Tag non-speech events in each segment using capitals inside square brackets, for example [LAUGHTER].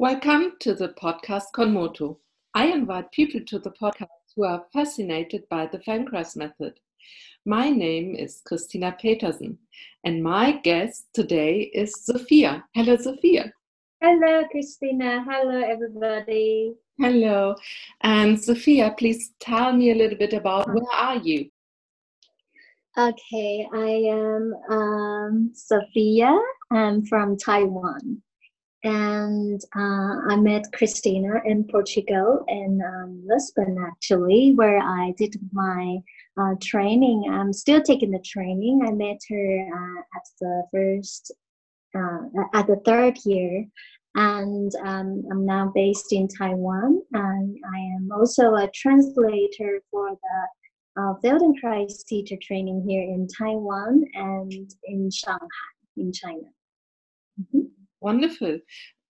Welcome to the podcast Konmoto. I invite people to the podcast who are fascinated by the Feldenkrais method. My name is Christina Petersen, and my guest today is Sophia. Hello, Sophia. Hello, Christina. Hello, everybody. Hello. And Sophia, please tell me a little bit about where are you? Okay, I am um, Sophia. I'm from Taiwan and uh, I met Christina in Portugal in um, Lisbon, actually, where I did my uh, training. I'm still taking the training. I met her uh, at the first, uh, at the third year, and um, I'm now based in Taiwan. And I am also a translator for the uh, Feldenkrais teacher training here in Taiwan and in Shanghai, in China. Mm-hmm. Wonderful.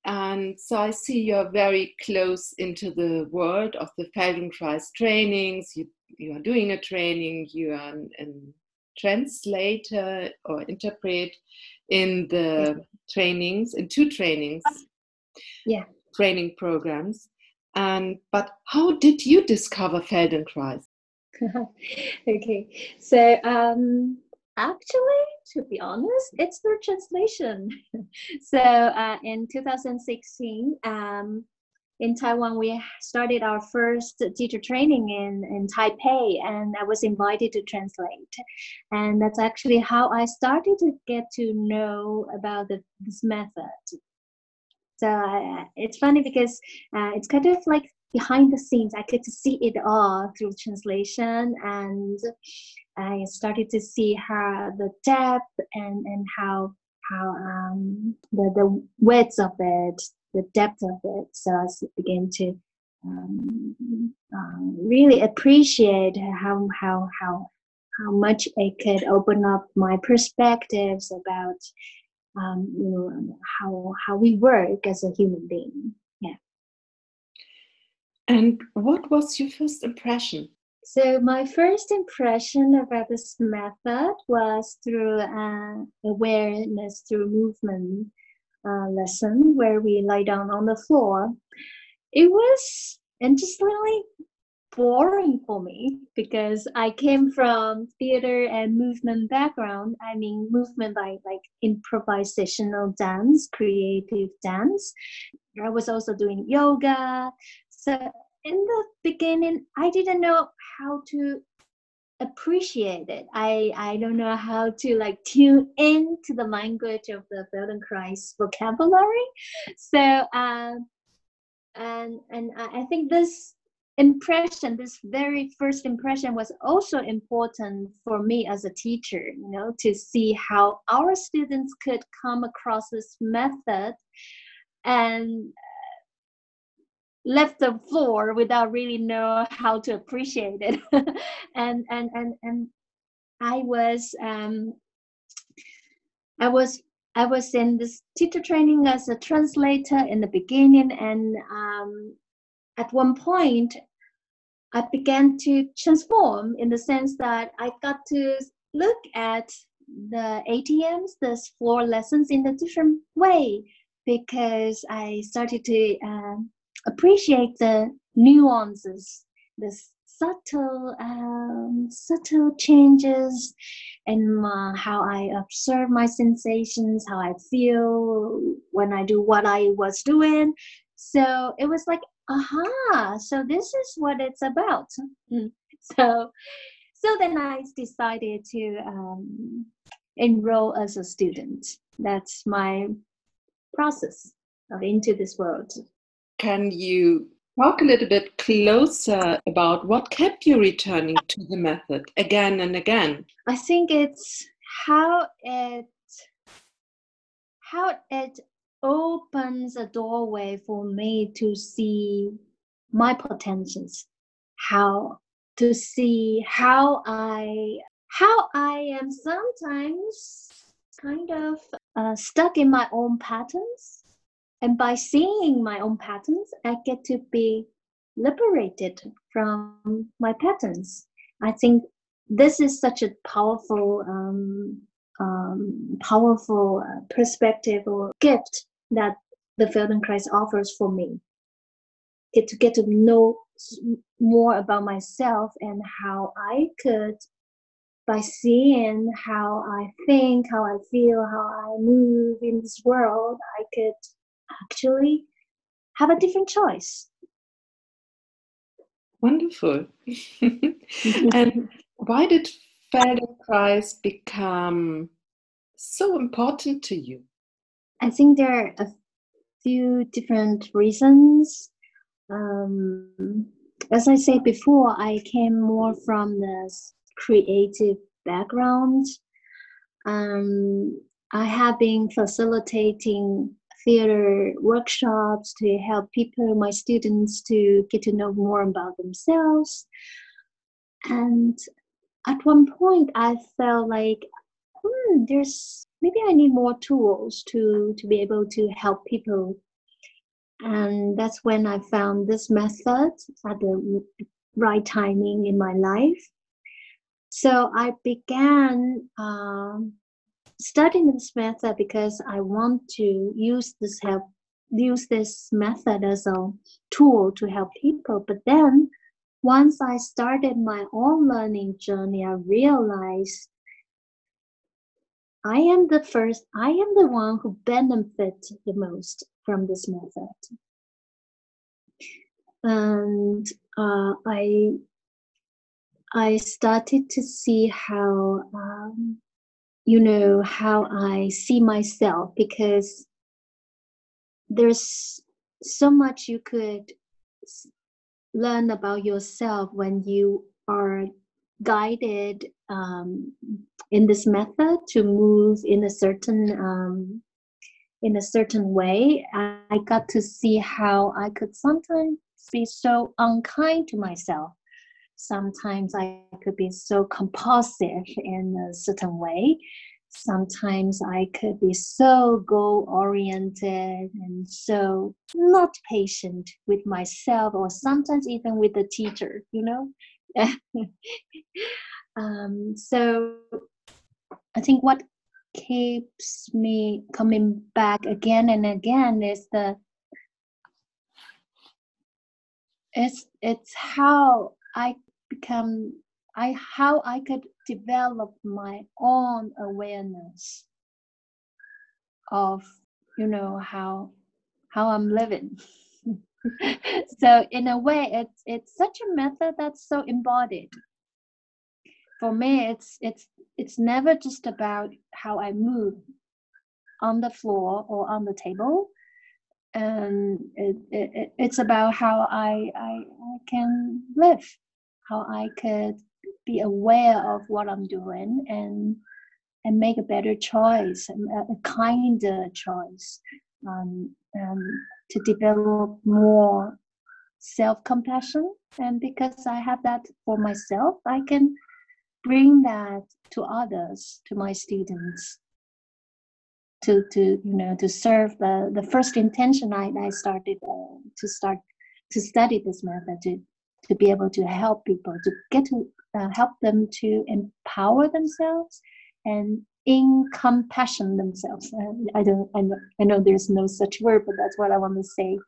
And so I see you're very close into the world of the Feldenkrais trainings. You, you are doing a training, you are a translator or interpret in the trainings, in two trainings. Yeah. Training programs. And but how did you discover Feldenkrais? [LAUGHS] okay. So um actually to be honest, it's the translation. [LAUGHS] so uh, in 2016, um, in Taiwan, we started our first teacher training in, in Taipei, and I was invited to translate. And that's actually how I started to get to know about the, this method. So uh, it's funny because uh, it's kind of like behind the scenes. I get to see it all through translation, and I started to see how the depth and and how how um, the the width of it, the depth of it. So I began to um, um, really appreciate how how how how much it could open up my perspectives about um, you know how how we work as a human being. Yeah. And what was your first impression? So my first impression about this method was through uh, awareness through movement uh, lesson where we lie down on the floor. It was interestingly boring for me because I came from theater and movement background. I mean, movement by like improvisational dance, creative dance. I was also doing yoga. So in the beginning, I didn't know how to appreciate it. I I don't know how to like tune into the language of the Feldenkrais vocabulary. So um, and and I think this impression, this very first impression, was also important for me as a teacher. You know, to see how our students could come across this method and left the floor without really know how to appreciate it. [LAUGHS] And and and and i was um i was i was in this teacher training as a translator in the beginning. And um at one point i began to transform in the sense that i got to look at the atms the floor lessons in a different way because i started to um, appreciate the nuances, the subtle, um, subtle changes in my, how I observe my sensations, how I feel when I do what I was doing. So it was like, aha! So this is what it's about. [LAUGHS] So, so then I decided to um, enroll as a student. That's my process into this world. Can you talk a little bit closer about what kept you returning to the method again and again? I think it's how it how it opens a doorway for me to see my potentials how to see how i how i am sometimes kind of uh, stuck in my own patterns and by seeing my own patterns, I get to be liberated from my patterns. I think this is such a powerful, um, um, powerful uh, perspective or gift that the Feldenkrais offers for me. Get to get to know more about myself and how I could, by seeing how I think, how I feel, how I move in this world, I could actually have a different choice. Wonderful. [LAUGHS] and why did Feldenkrais become so important to you? I think there are a few different reasons. Um, as I said before, I came more from the creative background. Um, I have been facilitating theater workshops to help people, my students, to get to know more about themselves. And at one point, I felt like, hmm, there's maybe I need more tools to to be able to help people. And that's when I found this method at the right timing in my life. So I began um, studying this method because I want to use this help use this method as a tool to help people. But then once I started my own learning journey, I realized I am the first, I am the one who benefit the most from this method. And uh, I I started to see how um, you know how I see myself because there's so much you could learn about yourself when you are guided um, in this method to move in a certain um, in a certain way. I got to see how i could sometimes be so unkind to myself Sometimes I could be so compulsive in a certain way. Sometimes I could be so goal oriented and so not patient with myself, or sometimes even with the teacher, you know? [LAUGHS] um, so I think what keeps me coming back again and again is the it's it's how I become I how I could develop my own awareness of you know how how I'm living. [LAUGHS] so in a way it's it's such a method that's so embodied. For me it's it's it's never just about how I move on the floor or on the table and it, it, it's about how I, I, I can live how I could be aware of what I'm doing and and make a better choice, a, kinder choice, um, and to develop more self-compassion. And because I have that for myself, I can bring that to others, to my students, to to you know to serve the the first intention I I started uh, to start to study this method to to be able to help people to get to uh, help them to empower themselves and in compassion themselves. Uh, i don't I know, I know there's no such word but that's what i want to say.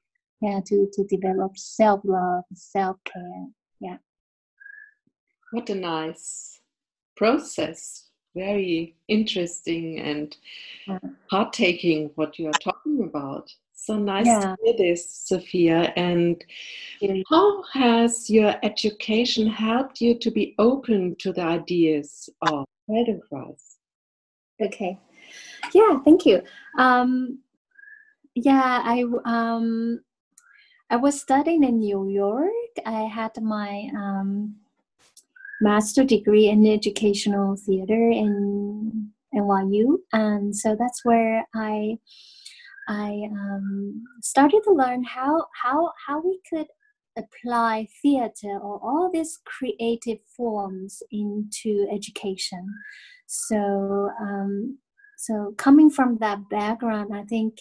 Yeah to to develop self-love self-care. Yeah. What a nice process. Very interesting and heart-taking what you are talking about so nice yeah. to hear this, Sophia. And how has your education helped you to be open to the ideas of Feldenkrais? Okay. Yeah, thank you. Um, yeah, I um, I was studying in New York. I had my um, master degree in educational theater in NYU, and so that's where I I um, started to learn how how how we could apply theater or all these creative forms into education. So um, so coming from that background, I think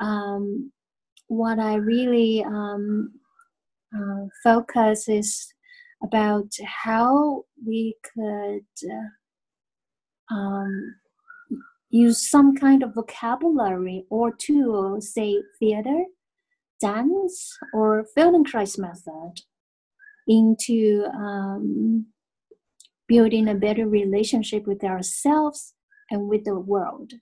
um, what I really um, uh, focus is about how we could uh, um, use some kind of vocabulary or tool, say theater, dance, or Feldenkrais method, into um, building a better relationship with ourselves and with the world.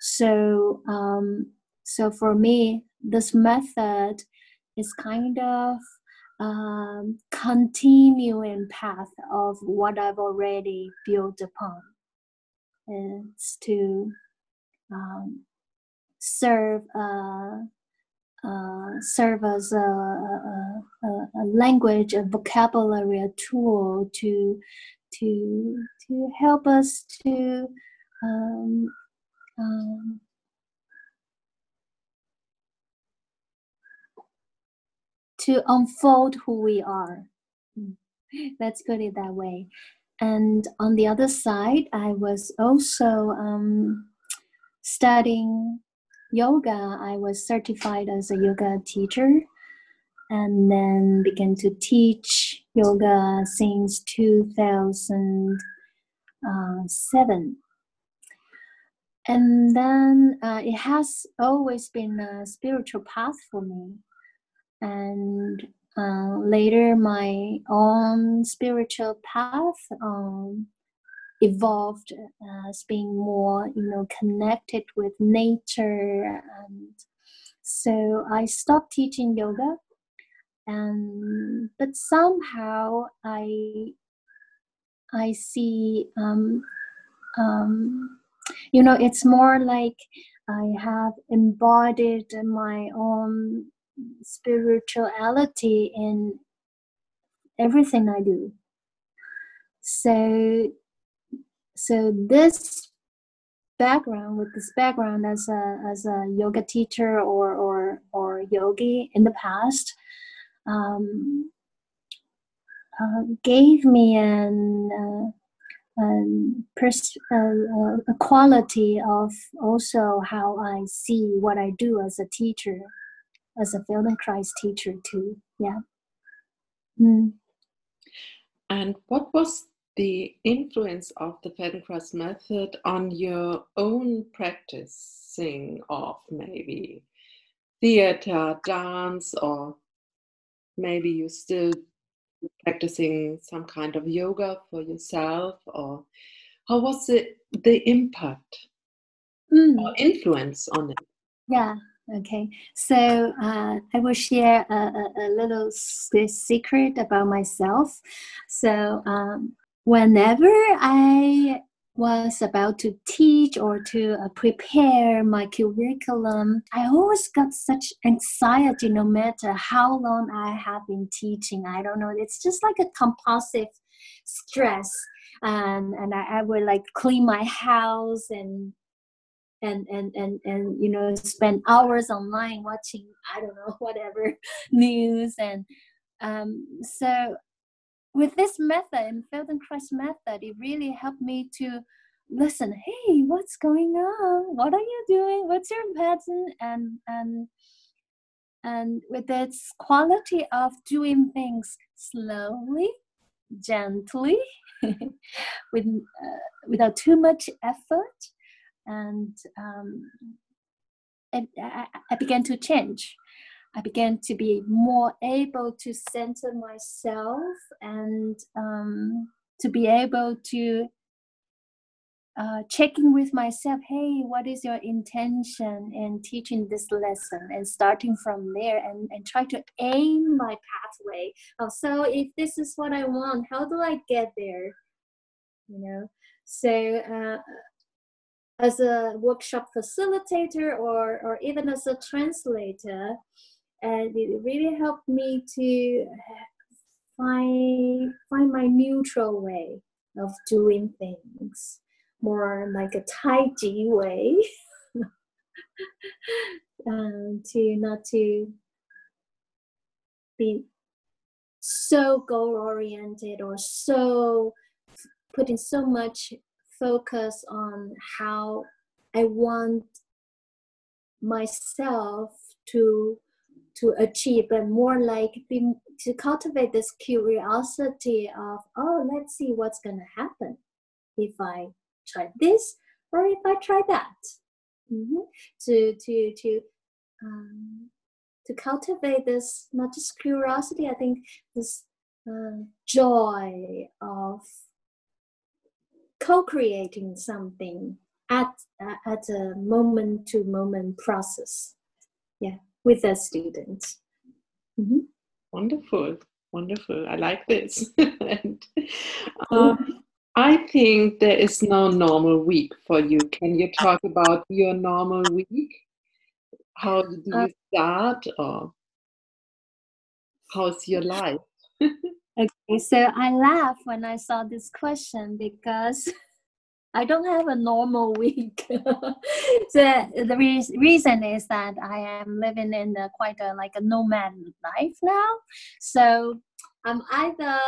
So, um, so for me, this method is kind of um, continuing path of what I've already built upon. It's to um, serve serve as a, a, a, language, a vocabulary, a tool to to to help us to um, um, to unfold who we are. Hmm. Let's put it that way. And on the other side, I was also um, studying yoga. I was certified as a yoga teacher and then began to teach yoga since 2007. And then uh, it has always been a spiritual path for me and uh, later my own spiritual path um, evolved as being more you know connected with nature. And so i stopped teaching yoga. And but somehow i i see um, um, you know it's more like i have embodied my own spirituality in everything I do. So, so this background with this background as a as a yoga teacher or or or yogi in the past um, uh, gave me an uh, um, pers- uh, a quality of also how I see what I do as a teacher as a Feldenkrais teacher too. Yeah. Mm. And what was the influence of the Feldenkrais method on your own practicing of maybe theater, dance, or maybe you still practicing some kind of yoga for yourself, or how was it the impact mm. or influence on it? Yeah, Okay, so uh, I will share a, a, a, little secret about myself. So, um, whenever I was about to teach or to uh, prepare my curriculum, I always got such anxiety no matter how long I have been teaching. I don't know, it's just like a compulsive stress. Um, and I, I would like clean my house and and and and and you know spend hours online watching i don't know [LAUGHS] whatever [LAUGHS] news. And um, so with this method and feldenkrais method it really helped me to listen hey what's going on? What are you doing? What's your pattern? And and and with its quality of doing things slowly gently [LAUGHS] with uh, without too much effort and um, I, I began to change. I began to be more able to center myself and um, to be able to uh, checking with myself hey what is your intention in teaching this lesson? and starting from there and, and try to aim my pathway oh, so if this is what i want how do i get there? You know? So uh, as a workshop facilitator or, or even as a translator. And it really helped me to find, find my neutral way of doing things, more like a Tai Chi way. [LAUGHS] um, to not to be so goal oriented or so putting so much focus on how I want myself to to achieve, but more like be, to cultivate this curiosity of oh, let's see what's gonna happen if I try this. or if I try that, mm-hmm. to to to um, to cultivate this not just curiosity, I think this uh, joy of co-creating something at uh, at a moment to moment process. Yeah with the students. Mm-hmm. wonderful. Wonderful. I like this. [LAUGHS] [LAUGHS] And um, i think there is no normal week for you. Can you talk about your normal week? How do you uh, start or how's your life [LAUGHS] Okay, so I laugh when I saw this question because [LAUGHS] I don't have a normal [LAUGHS] week. the the re- reason is that I am living in a, quite a like a nomad life now. So I'm either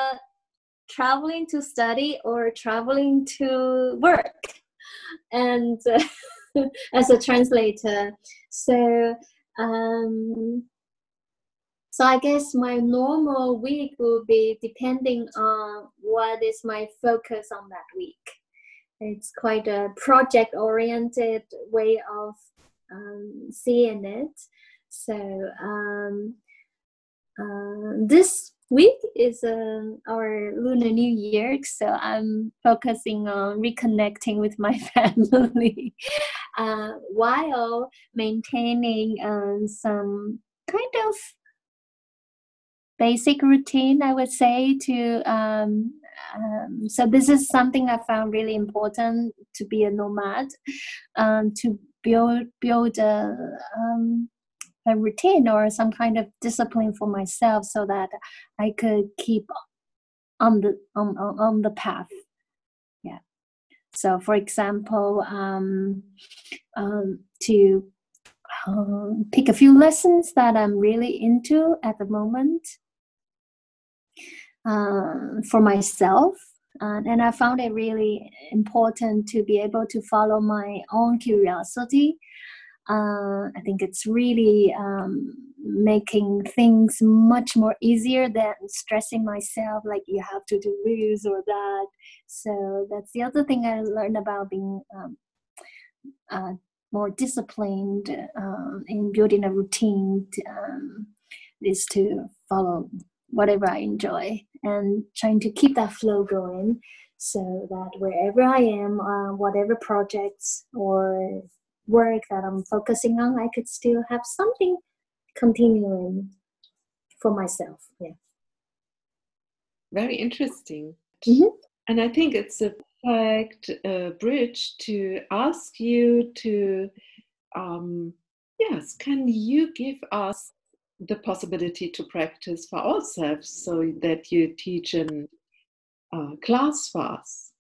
traveling to study or traveling to work, and uh, [LAUGHS] as a translator. So um, so I guess my normal week will be depending on what is my focus on that week. It's quite a project oriented way of um, seeing it. So um, uh, this week is uh, our Lunar New Year, so I'm focusing on reconnecting with my [LAUGHS] family uh, while maintaining um, some kind of basic routine i would say to um, um, so this is something i found really important to be a nomad um, to build build a, um, a routine or some kind of discipline for myself so that i could keep on the on, on on the path. Yeah. So for example um, um, to um, pick a few lessons that I'm really into at the moment uh, for myself. Uh, and I found it really important to be able to follow my own curiosity. Uh, I think it's really um, making things much more easier than stressing myself like you have to do this or that. So that's the other thing I learned about being um, uh, more disciplined uh, in building a routine to, um, is to follow whatever I enjoy and trying to keep that flow going so that wherever I am, uh, whatever projects or work that I'm focusing on, I could still have something continuing for myself. Yeah. Very interesting. Mm-hmm. And I think it's a perfect uh, bridge to ask you to, um, yes, can you give us the possibility to practice for ourselves so that you teach in uh, class for us.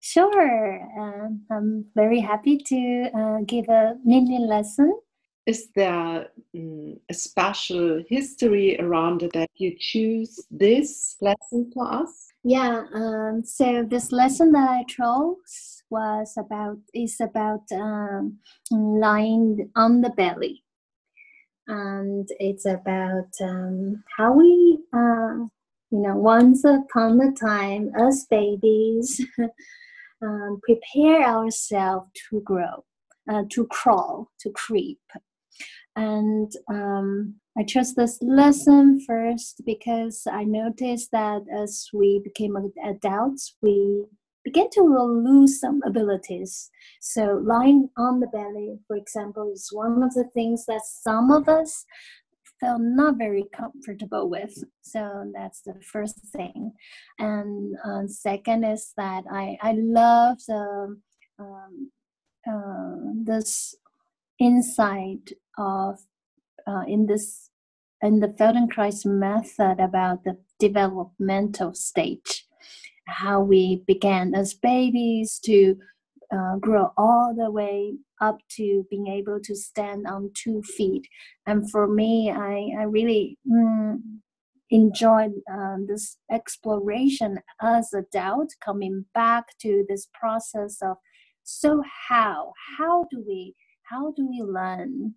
Sure, um, I'm very happy to uh, give a mini lesson. Is there um, a special history around it that you choose this lesson for us? Yeah, um, so this lesson that I chose was about is about um, lying on the belly and it's about um, how we, uh, you know, once upon a time, as babies, [LAUGHS] um, prepare ourselves to grow, uh, to crawl, to creep. And um, I chose this lesson first because I noticed that as we became adults, we begin to lose some abilities. So, lying on the belly, for example, is one of the things that some of us felt not very comfortable with. So, that's the first thing. And uh, second is that I, I love the, um, uh, this insight of uh, in this in the Feldenkrais method about the developmental stage how we began as babies to uh, grow all the way up to being able to stand on two feet. And for me, I, I really mm, enjoyed um, this exploration as a adult, coming back to this process of so how how do we how do we learn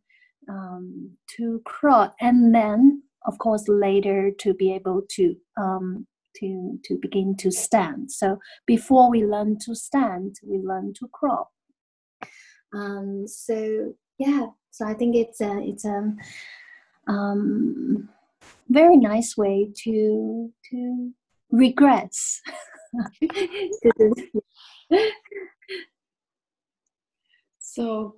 um, to crawl and then of course later to be able to um, to to begin to stand. So before we learn to stand, we learn to crawl. Um, so yeah, so I think it's a it's a um, very nice way to to regress. [LAUGHS] so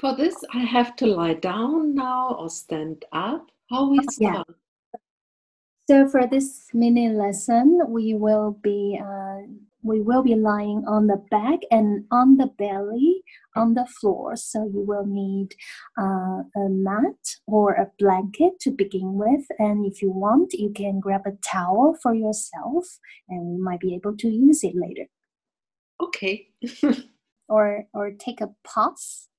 for this, I have to lie down now or stand up. How we start? Yeah. So for this mini lesson, we will be uh, we will be lying on the back and on the belly on the floor. So you will need uh, a mat or a blanket to begin with. And if you want, you can grab a towel for yourself, and we might be able to use it later. Okay. [LAUGHS] or or take a pause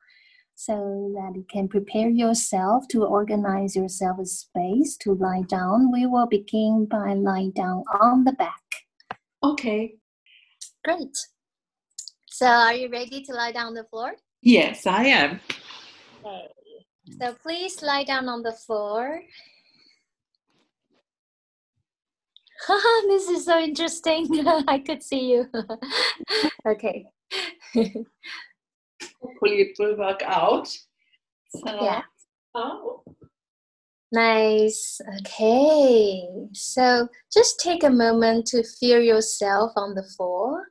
so that you can prepare yourself to organize yourself a space to lie down. We will begin by lying down on the back. Okay. Great. So are you ready to lie down on the floor? Yes, I am. Okay. So please lie down on the floor. [LAUGHS] this is so interesting. [LAUGHS] I could see you. [LAUGHS] okay. Hopefully it will work out. So, yeah. Oh. Nice. Okay. So just take a moment to feel yourself on the floor.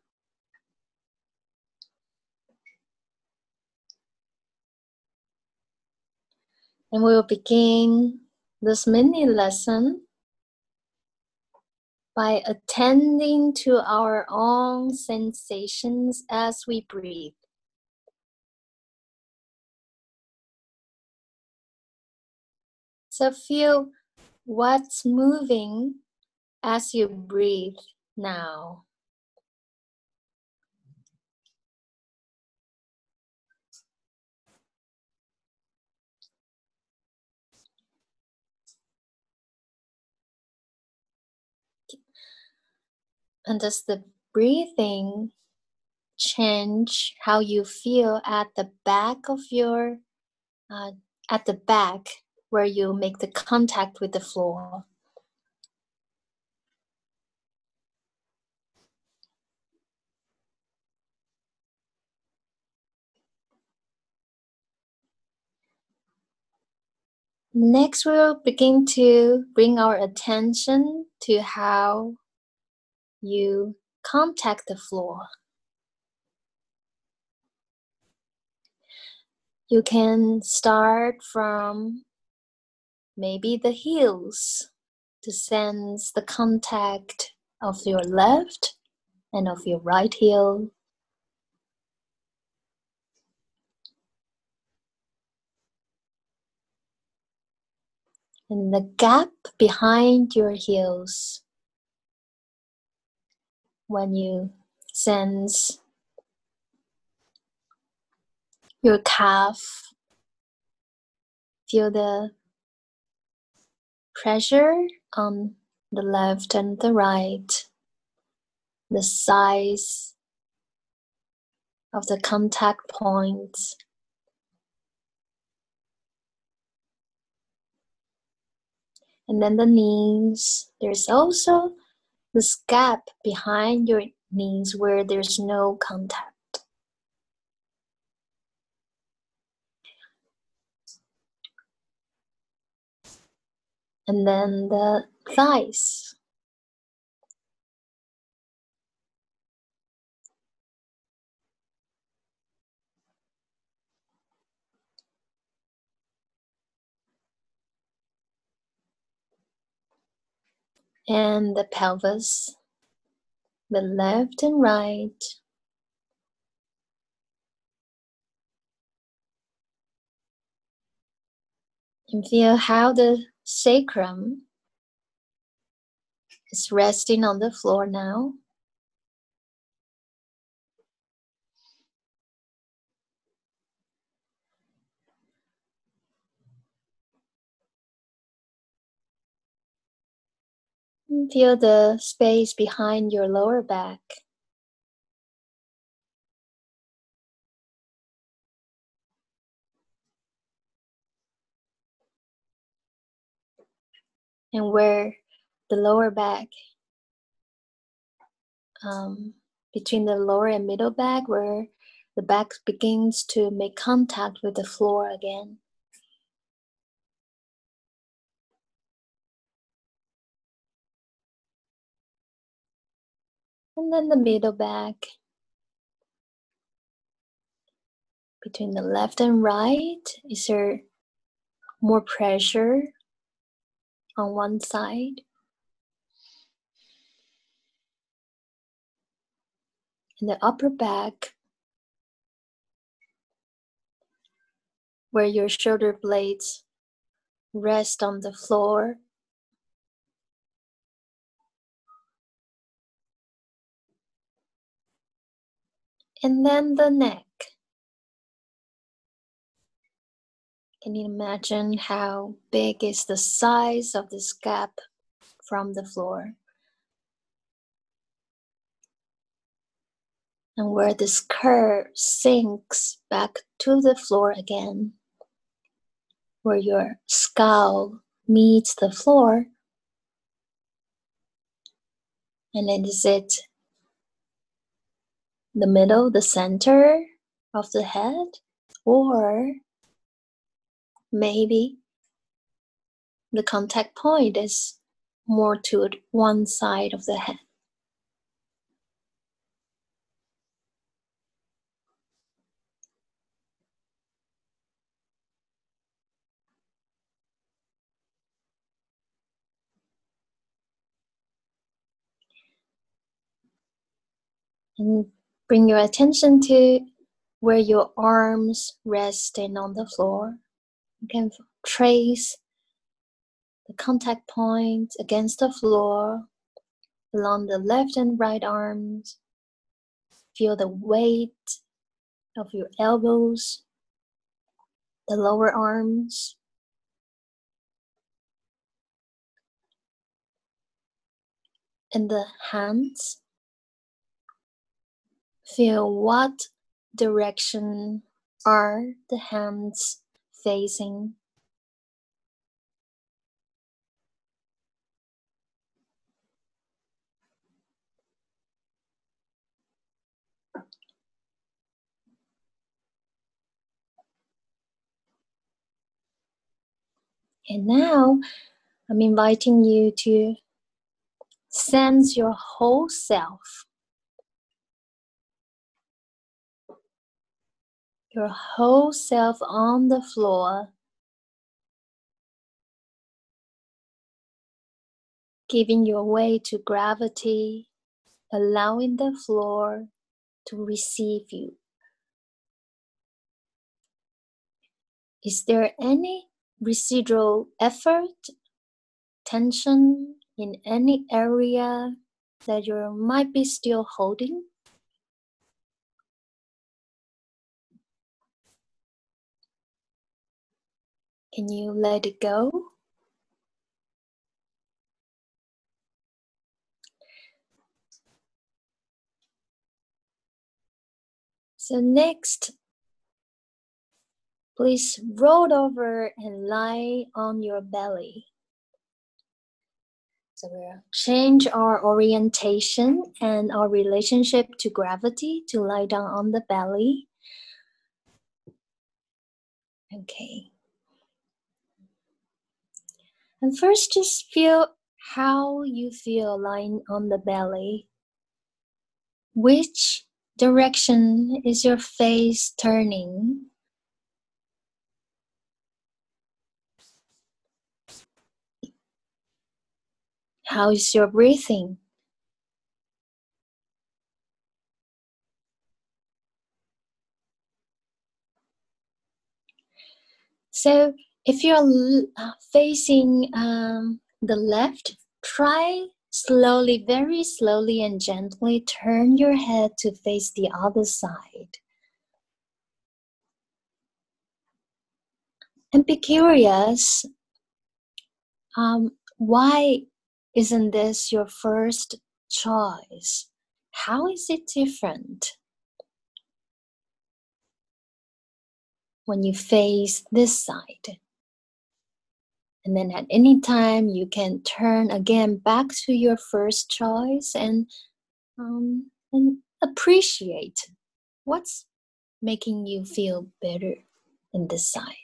And we will begin this mini lesson by attending to our own sensations as we breathe. So feel what's moving as you breathe now. And does the breathing change how you feel at the back of your, uh, at the back where you make the contact with the floor. Next, we'll begin to bring our attention to how you contact the floor. You can start from maybe the heels to sense the contact of your left and of your right heel. And the gap behind your heels when you sense your calf, feel the pressure on the left and the right, the size of the contact points. And then the knees. There's also this gap behind your knees where there's no contact. And then the thighs. And the pelvis, the left and right. And feel how the sacrum is resting on the floor now. feel the space behind your lower back. And where the lower back um, between the lower and middle back where the back begins to make contact with the floor again. And then the middle back between the left and right. Is there more pressure on one side? In the upper back, where your shoulder blades rest on the floor. And then the neck. Can you imagine how big is the size of this gap from the floor? And where this curve sinks back to the floor again, where your skull meets the floor. And then is it the middle, the center of the head, or maybe the contact point is more to one side of the head. And bring your attention to where your arms resting on the floor. You can trace the contact point against the floor along the left and right arms. Feel the weight of your elbows, the lower arms. And the hands. Feel what direction are the hands facing. And now I'm inviting you to sense your whole self. Your whole self on the floor, giving your way to gravity, allowing the floor to receive you. Is there any residual effort, tension in any area that you might be still holding? Can you let it go? So next, please roll over and lie on your belly. So we'll change our orientation and our relationship to gravity to lie down on the belly. Okay. And first, just feel how you feel lying on the belly. Which direction is your face turning? How is your breathing? So if you're uh, facing um, the left, try slowly, very slowly and gently turn your head to face the other side. And be curious um, why isn't this your first choice? How is it different? When you face this side. And then at any time, you can turn again back to your first choice and um, and appreciate what's making you feel better in this side.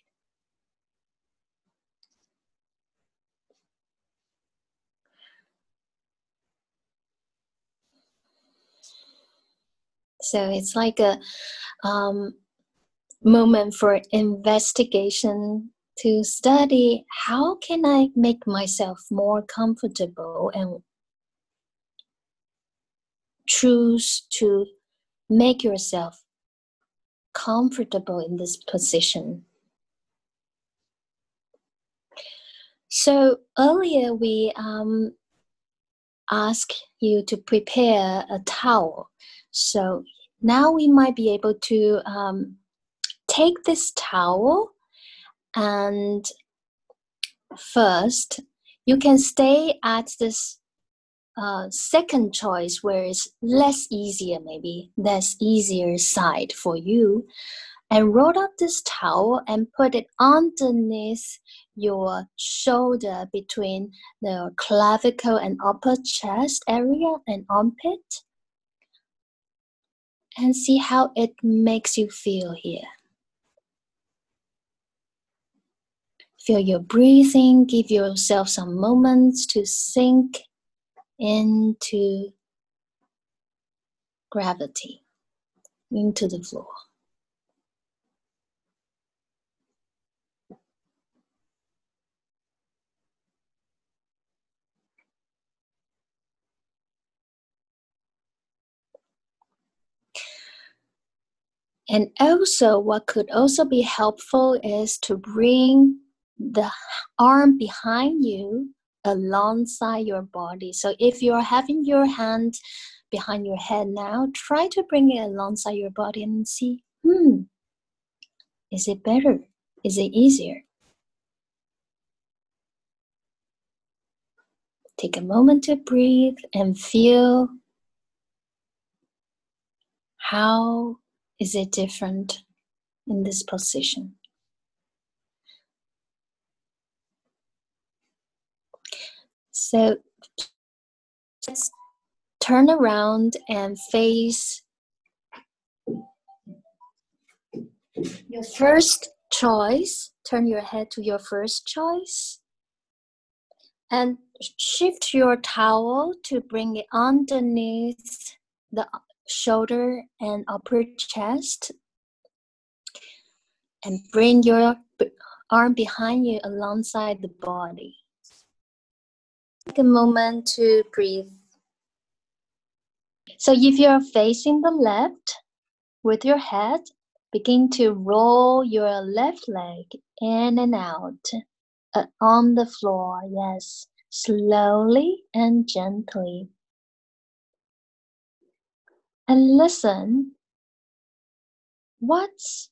So it's like a um, moment for investigation to study how can I make myself more comfortable and choose to make yourself comfortable in this position. So earlier we um, asked you to prepare a towel. So now we might be able to um, take this towel and first you can stay at this uh, second choice where it's less easier maybe less easier side for you. And roll up this towel and put it underneath your shoulder between the clavicle and upper chest area and armpit. And see how it makes you feel here Feel your breathing, give yourself some moments to sink into gravity, into the floor. And also, what could also be helpful is to bring the arm behind you alongside your body. So if you're having your hand behind your head now, try to bring it alongside your body and see, hmm, is it better? Is it easier? Take a moment to breathe and feel how is it different in this position. So let's turn around and face your first choice. Turn your head to your first choice. And shift your towel to bring it underneath the shoulder and upper chest. And bring your arm behind you alongside the body. Take a moment to breathe. So if you're facing the left with your head, begin to roll your left leg in and out uh, on the floor. Yes, slowly and gently. And listen. What's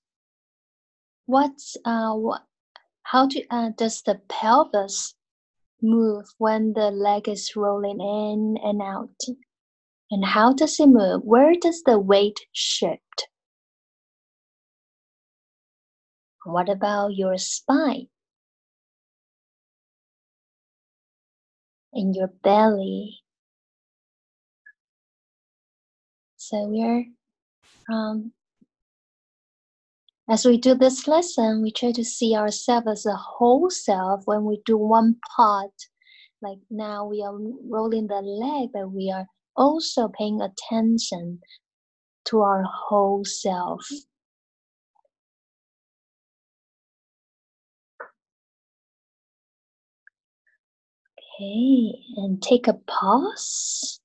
what's uh what how to uh, does the pelvis move when the leg is rolling in and out? And how does it move? Where does the weight shift? What about your spine? And your belly? So we're um, as we do this lesson, we try to see ourselves as a whole self when we do one part. Like now we are rolling the leg, but we are also paying attention to our whole self. Okay, and take a pause.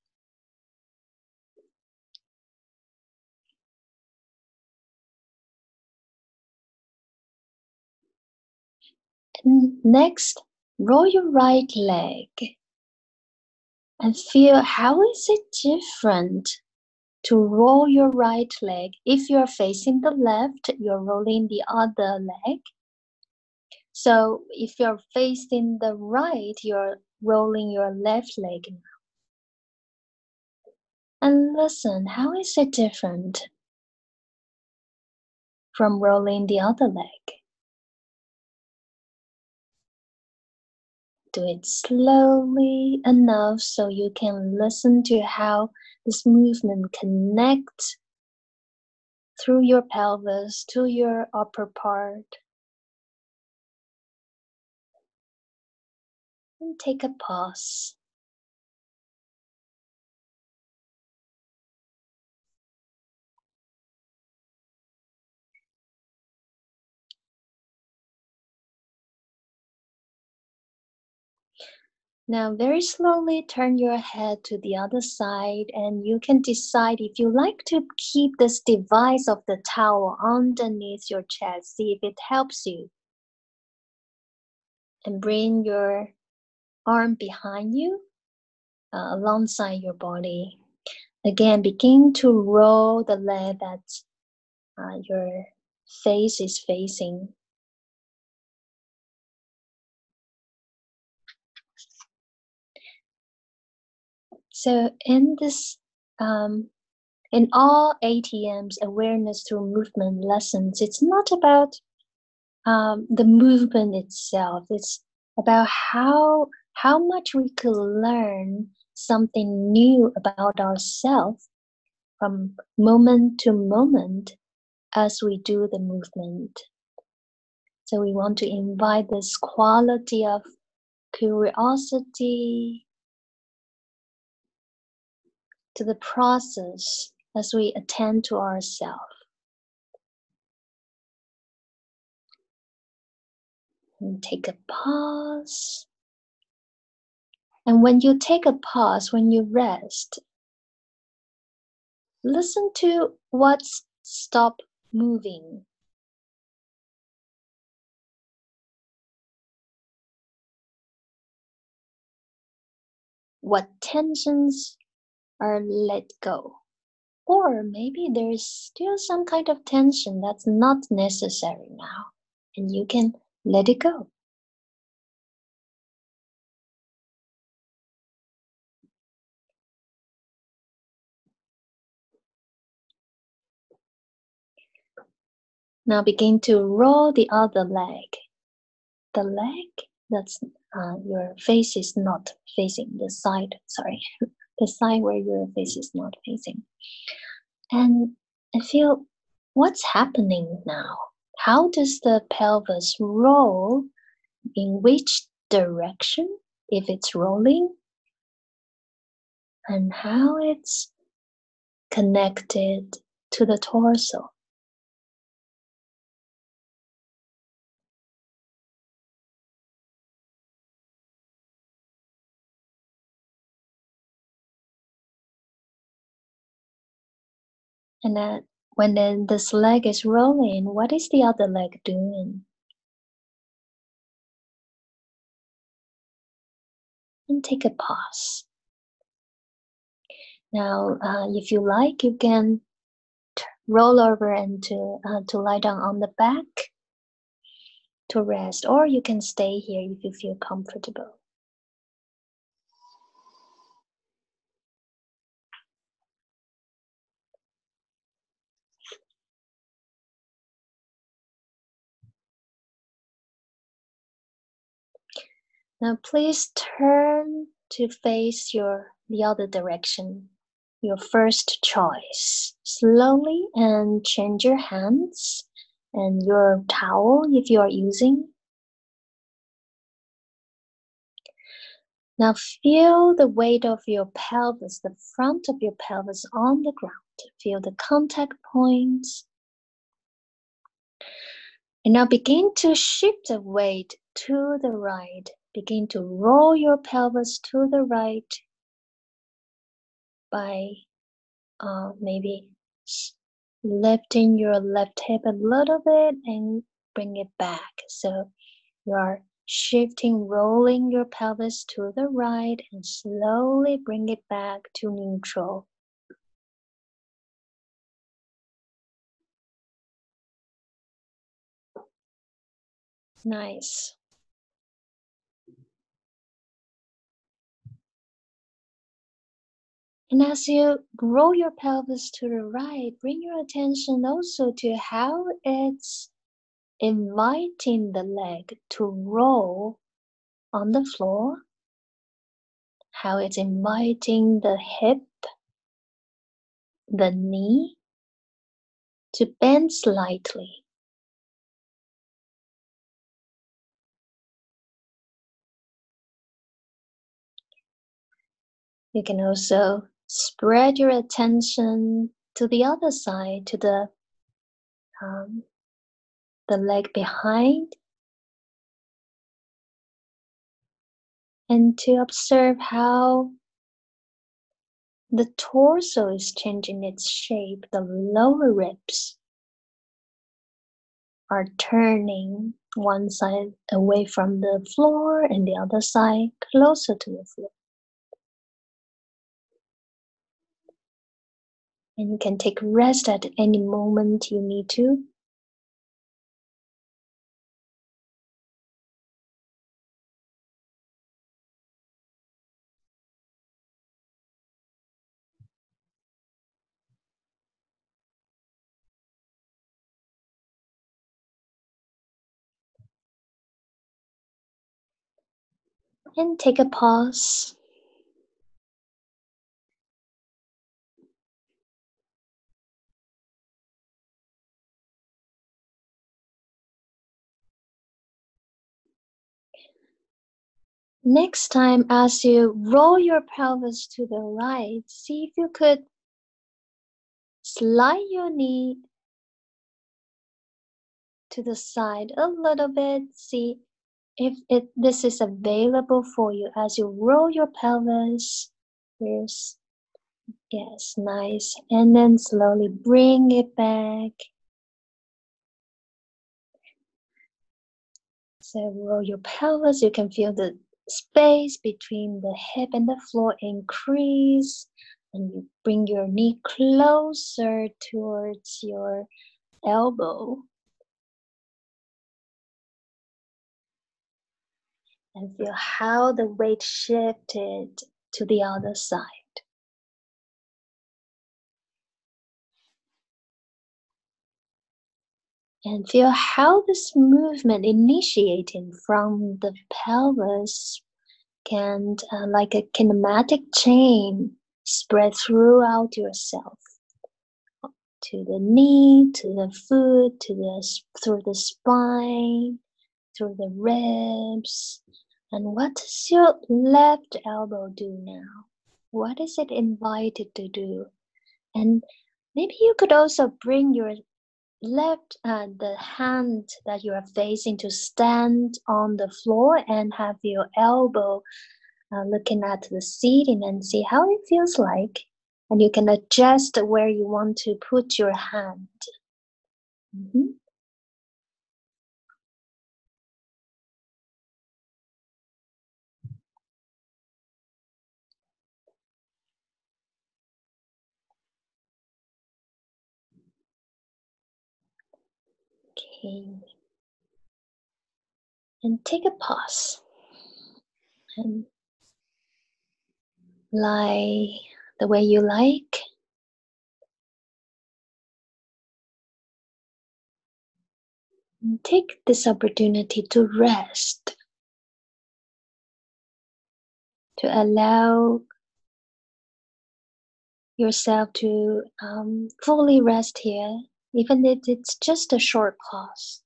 Next, roll your right leg and feel how is it different to roll your right leg. If you're facing the left, you're rolling the other leg. So if you're facing the right, you're rolling your left leg. And listen, how is it different from rolling the other leg? Do it slowly enough so you can listen to how this movement connects through your pelvis to your upper part. And take a pause. Now, very slowly turn your head to the other side, and you can decide if you like to keep this device of the towel underneath your chest. See if it helps you. And bring your arm behind you uh, alongside your body. Again, begin to roll the leg that uh, your face is facing. So in this, um, in all ATM's awareness through movement lessons, it's not about um, the movement itself. It's about how how much we could learn something new about ourselves from moment to moment as we do the movement. So we want to invite this quality of curiosity, to the process as we attend to ourselves. And take a pause. And when you take a pause, when you rest, listen to what's stop moving. What tensions are let go. Or maybe there's still some kind of tension that's not necessary now, and you can let it go. Now begin to roll the other leg. The leg that's uh, your face is not facing the side, sorry. [LAUGHS] the side where your face is not facing. And I feel what's happening now? How does the pelvis roll? In which direction? If it's rolling? And how it's connected to the torso. And then when then this leg is rolling, what is the other leg doing? And take a pause. Now, uh, if you like, you can roll over and to, uh, to lie down on the back to rest, or you can stay here if you feel comfortable. Now please turn to face your the other direction, your first choice. Slowly and change your hands and your towel if you are using. Now feel the weight of your pelvis, the front of your pelvis on the ground. Feel the contact points. And now begin to shift the weight to the right Begin to roll your pelvis to the right by uh, maybe lifting your left hip a little bit and bring it back. So you are shifting, rolling your pelvis to the right and slowly bring it back to neutral. Nice. And as you roll your pelvis to the right, bring your attention also to how it's inviting the leg to roll on the floor, how it's inviting the hip, the knee to bend slightly. You can also spread your attention to the other side, to the um, the leg behind, and to observe how the torso is changing its shape. The lower ribs are turning one side away from the floor and the other side closer to the floor. And you can take rest at any moment you need to. And take a pause. Next time, as you roll your pelvis to the right, see if you could slide your knee to the side a little bit. See if it this is available for you as you roll your pelvis. Yes, yes, nice. And then slowly bring it back. So roll your pelvis. You can feel the space between the hip and the floor increase and you bring your knee closer towards your elbow. And feel how the weight shifted to the other side and feel how this movement initiating from the pelvis can uh, like a kinematic chain spread throughout yourself. To the knee to the foot to the through the spine through the ribs. And what does your left elbow do now? What is it invited to do? And maybe you could also bring your left uh, the hand that you are facing to stand on the floor and have your elbow uh, looking at the seating and see how it feels like and you can adjust where you want to put your hand mm-hmm. And take a pause and lie the way you like. And take this opportunity to rest, to allow yourself to um, fully rest here even if it's just a short pause.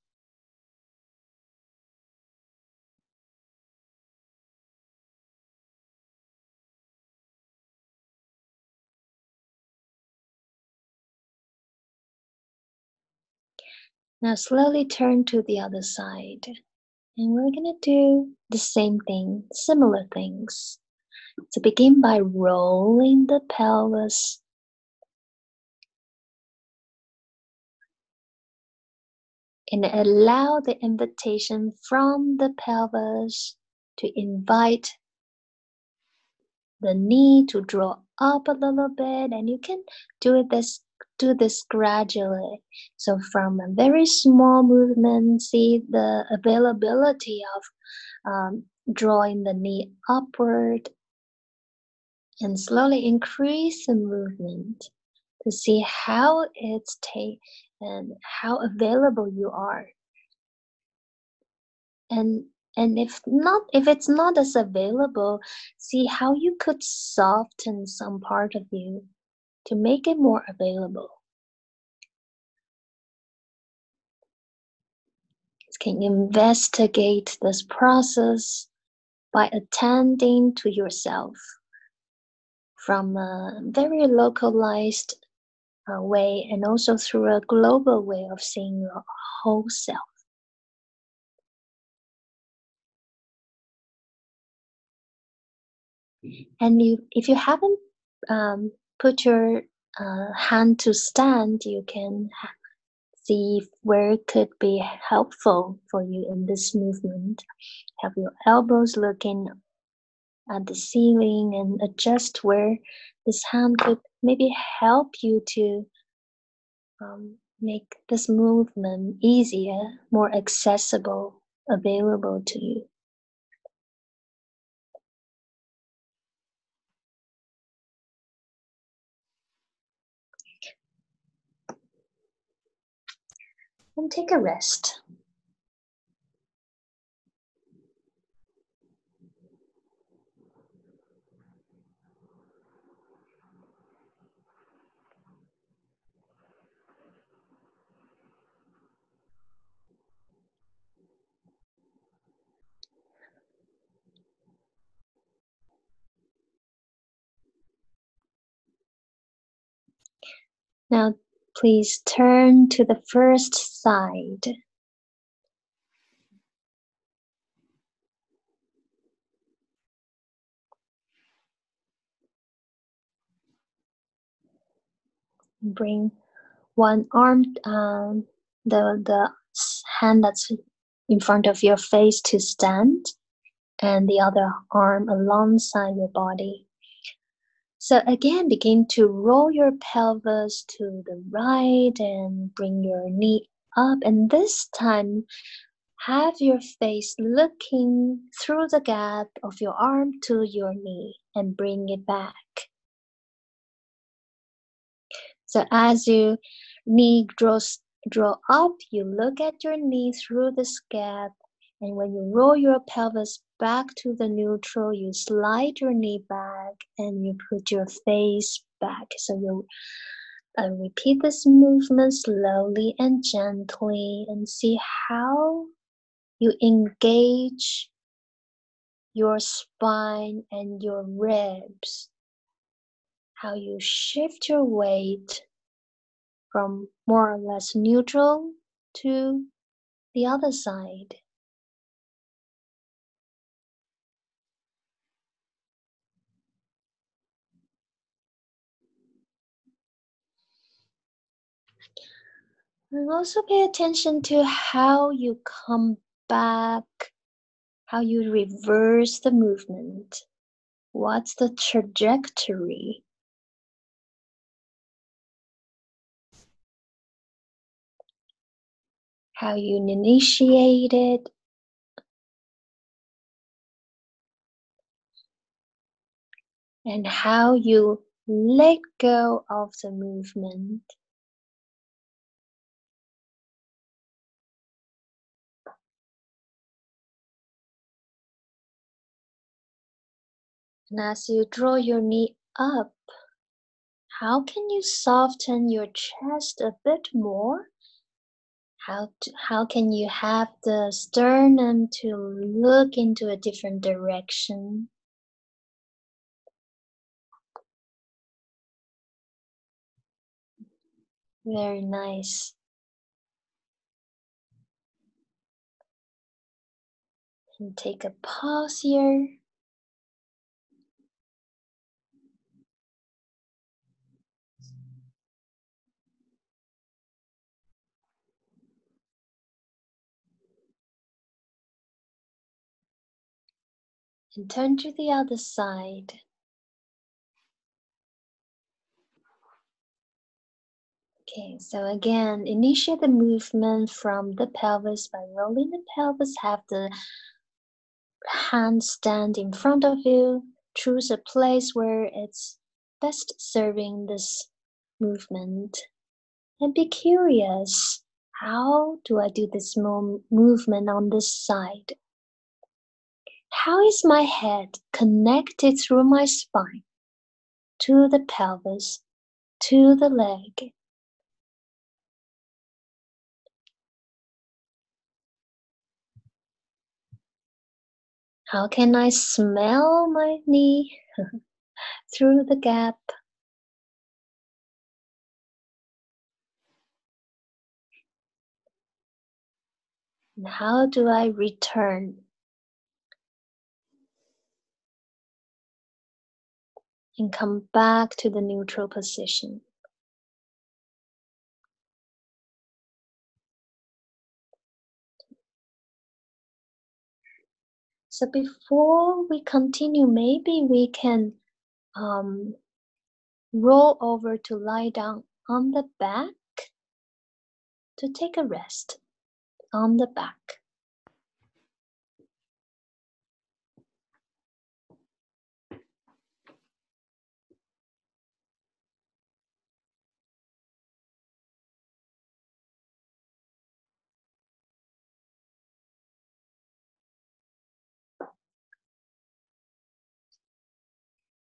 Now slowly turn to the other side. And we're going to do the same thing, similar things. To begin by rolling the pelvis and allow the invitation from the pelvis to invite the knee to draw up a little bit and you can do this do this gradually. So from a very small movement see the availability of um, drawing the knee upward and slowly increase the movement to see how it's take and how available you are. And and if not if it's not as available see how you could soften some part of you to make it more available can investigate this process by attending to yourself from a very localized uh, way and also through a global way of seeing your whole self. And you, if you haven't um, put your uh, hand to stand, you can see where it could be helpful for you in this movement. Have your elbows looking at the ceiling and adjust where this hand could maybe help you to um, make this movement easier, more accessible, available to you. and take a rest. Now Please turn to the first side. Bring one arm, um, the, the hand that's in front of your face to stand, and the other arm alongside your body. So again, begin to roll your pelvis to the right and bring your knee up. And this time, have your face looking through the gap of your arm to your knee and bring it back. So as your knee draws draw up, you look at your knee through this gap and when you roll your pelvis back to the neutral, you slide your knee back and you put your face back. So you uh, repeat this movement slowly and gently and see how you engage your spine and your ribs. How you shift your weight from more or less neutral to the other side. And also pay attention to how you come back, how you reverse the movement. What's the trajectory? How you initiate it. And how you let go of the movement. And as you draw your knee up, how can you soften your chest a bit more? How, to, how can you have the sternum to look into a different direction? Very nice. And take a pause here. And turn to the other side. Okay, so again, initiate the movement from the pelvis by rolling the pelvis, have the hand stand in front of you, choose a place where it's best serving this movement, and be curious, how do I do this movement on this side? How is my head connected through my spine to the pelvis, to the leg? How can I smell my knee [LAUGHS] through the gap? And how do I return and come back to the neutral position? So before we continue, maybe we can um, roll over to lie down on the back to take a rest on the back.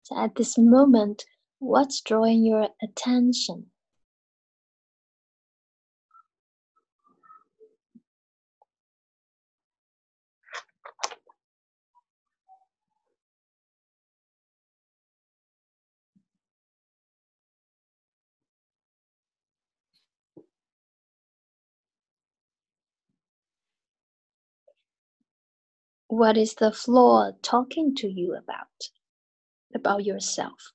So at this moment, what's drawing your attention? What is the floor talking to you about? About yourself?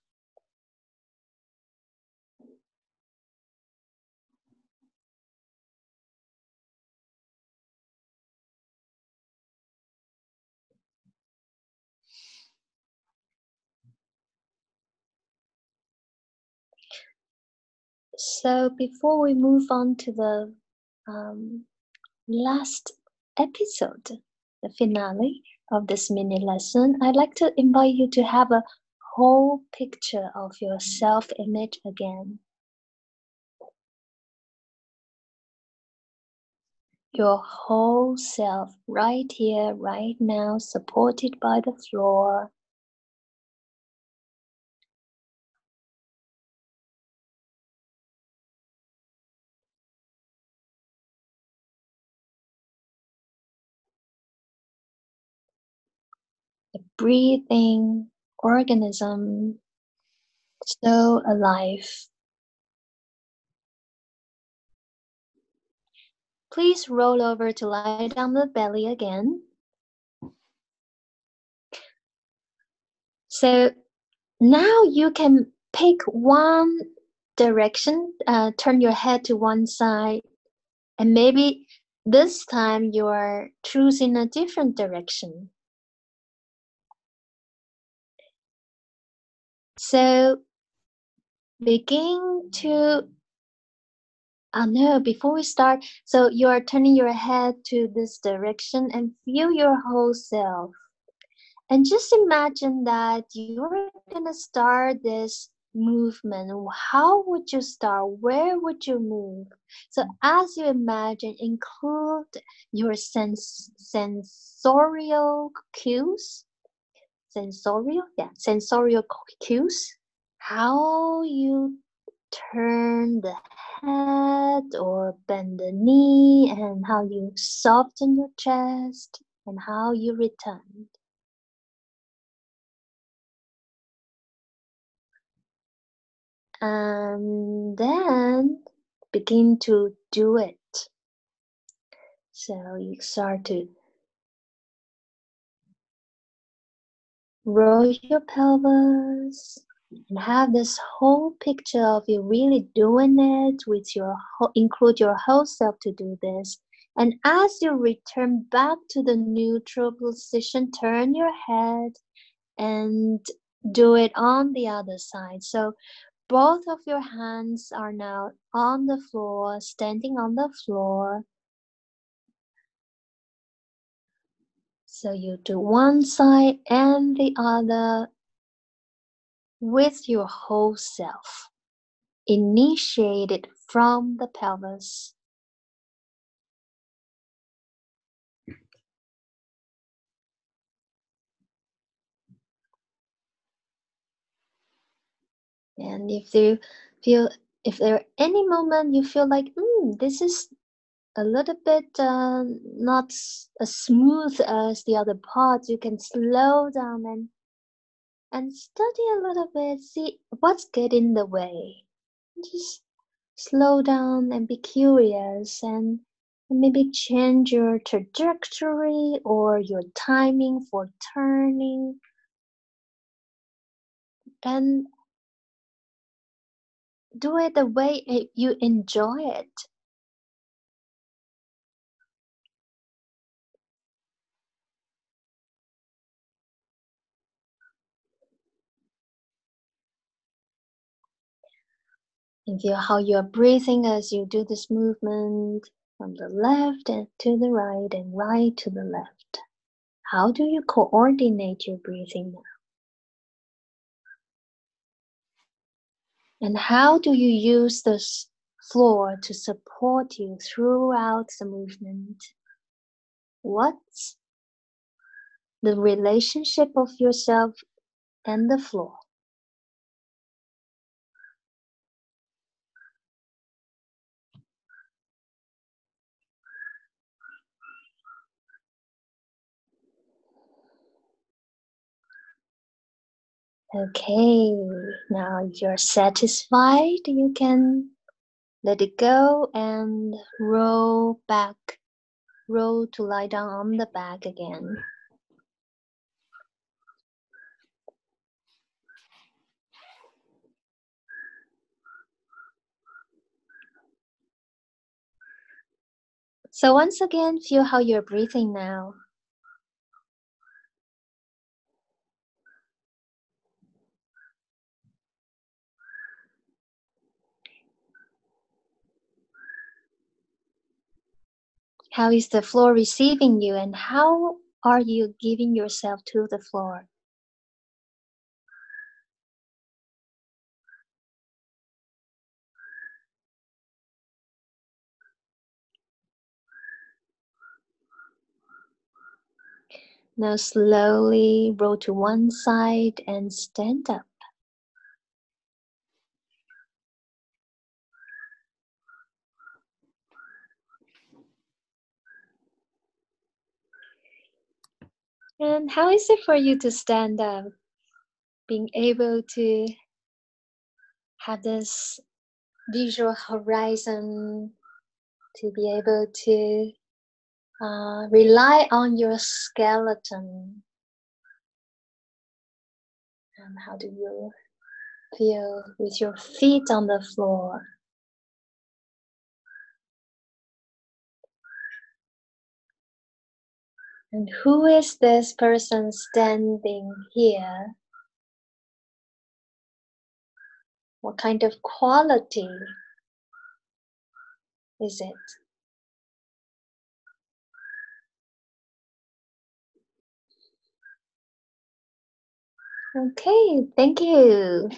So before we move on to the um, last episode, the finale of this mini lesson, I'd like to invite you to have a whole picture of your self image again. Your whole self, right here, right now, supported by the floor. a breathing organism so alive. Please roll over to lie down the belly again. So now you can pick one direction, uh, turn your head to one side, and maybe this time you are choosing a different direction. So begin to, oh no, before we start, so you are turning your head to this direction and feel your whole self. And just imagine that you're going to start this movement. How would you start? Where would you move? So as you imagine, include your sense, sensorial cues sensorial yeah sensorial cues how you turn the head or bend the knee and how you soften your chest and how you return. And then begin to do it. So you start to roll your pelvis and have this whole picture of you really doing it with your whole, include your whole self to do this. And as you return back to the neutral position turn your head and do it on the other side. So both of your hands are now on the floor standing on the floor So you do one side and the other with your whole self, initiated from the pelvis. And if you feel, if there are any moment you feel like, hmm, this is a little bit uh, not as smooth as the other parts, you can slow down and and study a little bit. See what's getting in the way. Just slow down and be curious and maybe change your trajectory or your timing for turning and do it the way you enjoy it feel how you're breathing as you do this movement from the left and to the right and right to the left. How do you coordinate your breathing now? And how do you use the floor to support you throughout the movement? What's the relationship of yourself and the floor? Okay, now you're satisfied. You can let it go and roll back. Roll to lie down on the back again. So once again, feel how you're breathing now. How is the floor receiving you and how are you giving yourself to the floor? Now slowly roll to one side and stand up. And how is it for you to stand up? Being able to have this visual horizon, to be able to uh, rely on your skeleton. And how do you feel with your feet on the floor? And who is this person standing here? What kind of quality is it? Okay, thank you.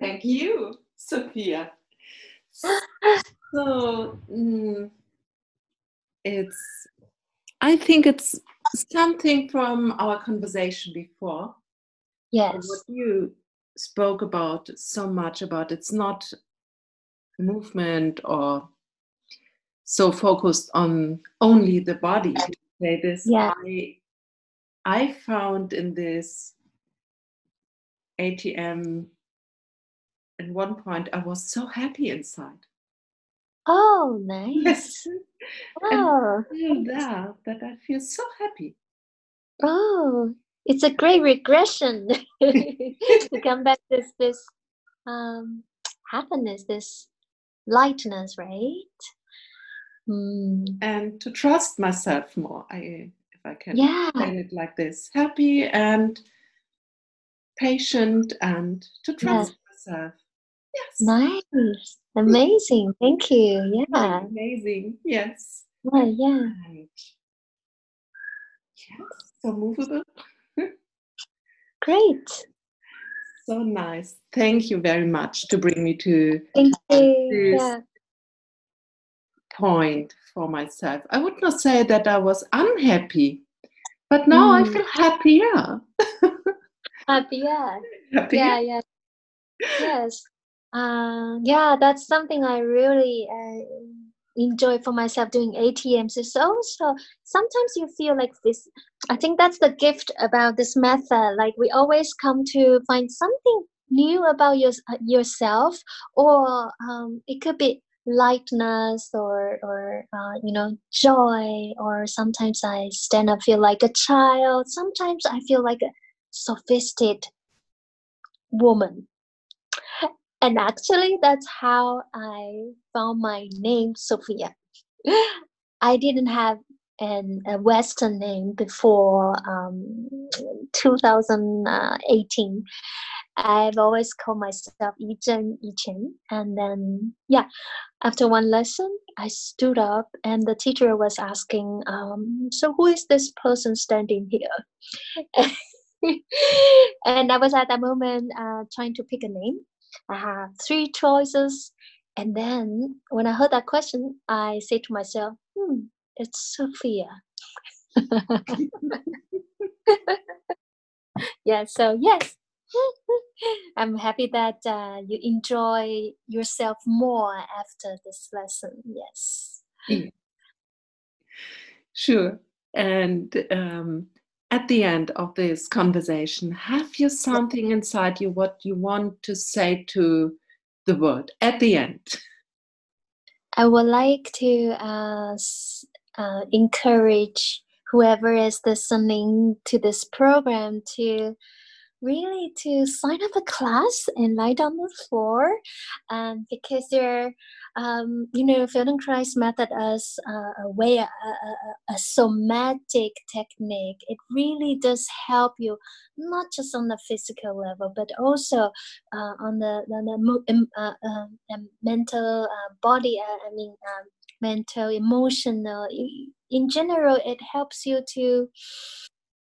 Thank you, Sophia. [GASPS] So, mm, it's i think it's something from our conversation before. Yes. what you spoke about so much about it's not movement or so focused on only the body. To say this yeah. i i found in this atm at one point i was so happy inside. Oh, [LAUGHS] nice. Oh, that, that I feel so happy. Oh, it's a great regression [LAUGHS] to [LAUGHS] come back to this, this um, happiness, this lightness, right? Mm. And to trust myself more. I, if I can yeah. say it like this, happy and patient, and to trust myself. Yes. Nice. Amazing. Thank you. Yeah. Amazing. Yes. Yeah, yeah. Right. Yes. So movable. [LAUGHS] Great. So nice. Thank you very much to bring me to Thank you. this yeah. point for myself. I would not say that I was unhappy, but now mm. I feel happier. [LAUGHS] happier. Happy? Yeah, yeah. Yes. Uh, yeah, that's something I really uh, enjoy for myself doing ATMs. It's also sometimes you feel like this. I think that's the gift about this method. Like we always come to find something new about your, yourself, or um, it could be lightness or or uh, you know joy or sometimes i stand up feel like a child sometimes i feel like a sophisticated woman and actually that's how i found my name sophia [LAUGHS] i didn't have an, a western name before um, 2018 I've always called myself Yichen Yichen. And then, yeah, after one lesson, I stood up and the teacher was asking, um, So who is this person standing here? [LAUGHS] and I was at that moment uh, trying to pick a name. I have three choices. And then when I heard that question, I say to myself, hmm, it's Sophia. [LAUGHS] yeah, so yes, [LAUGHS] I'm happy that uh, you enjoy yourself more after this lesson. Yes. Sure. And um, at the end of this conversation, have you something inside you what you want to say to the world at the end? I would like to uh, uh, encourage whoever is listening to this program to really to sign up a class and lie down the floor um, because they're um, you know feldenkrais method as a, a way a, a, a, somatic technique it really does help you not just on the physical level but also uh, on the, the, uh, uh, mental body uh, i mean um, mental emotional in general it helps you to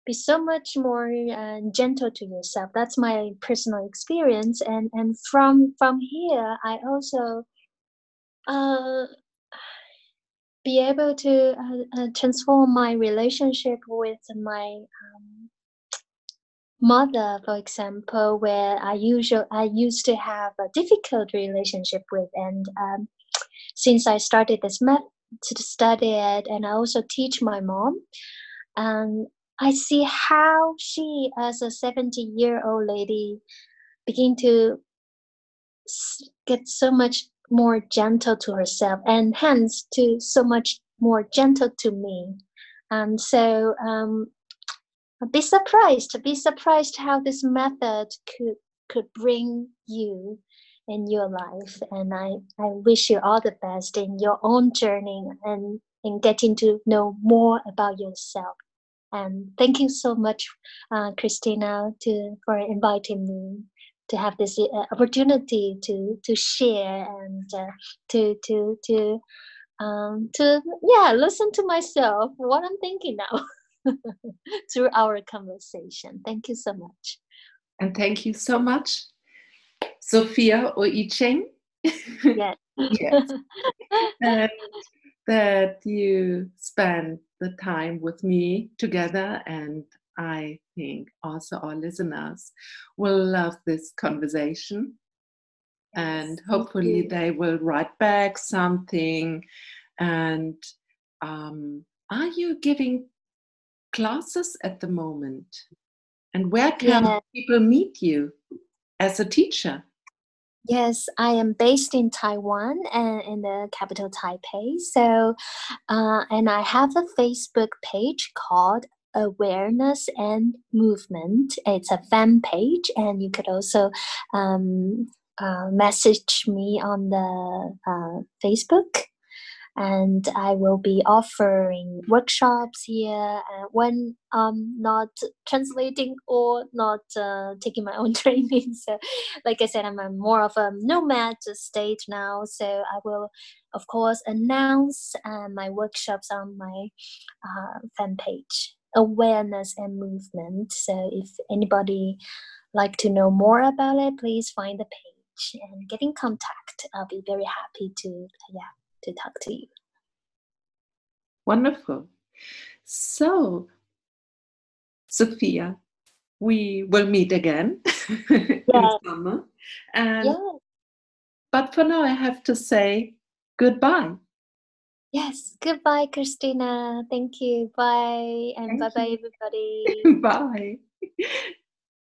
be so much more uh, gentle to yourself. That's my personal experience and and from from here i also uh be able to uh, uh, transform my relationship with my um, mother for example where i usually i used to have a difficult relationship with and um, since i started this method to study it and i also teach my mom and I see how she, as a 70 year old lady, begin to get so much more gentle to herself and hence to so much more gentle to me. And so um, be surprised, be surprised how this method could could bring you in your life. And I, I wish you all the best in your own journey and in getting to know more about yourself. And thank you so much, uh, Christina, to for inviting me to have this uh, opportunity to to share and uh, to to to um, to yeah listen to myself what I'm thinking now [LAUGHS] through our conversation. Thank you so much. And thank you so much, Sophia Oicheng. yes. [LAUGHS] yes. and that you spent the time with me together. And I think also our listeners will love this conversation. and hopefully, they will write back something. And um, are you giving classes at the moment? And where can yeah. people meet you as a teacher? Yes, I am based in Taiwan and in the capital Taipei. So, uh, and I have a Facebook page called Awareness and Movement. It's a fan page, and you could also um, uh, message me on the uh, Facebook and I will be offering workshops here uh, when I'm not translating or not uh, taking my own [LAUGHS] training. So, like I said, I'm more of a nomad state now. So, I will, of course, announce uh, my workshops on my uh, fan page, awareness and movement. So, if anybody like to know more about it, please find the page and get in contact. I'll be very happy to yeah to talk to you. Wonderful. So, Sophia, we will meet again. [LAUGHS] in summer. And, Yeah. But for now, I have to say goodbye. Yes. Goodbye, Christina. Thank you. Bye. And [LAUGHS] bye bye, everybody. Bye.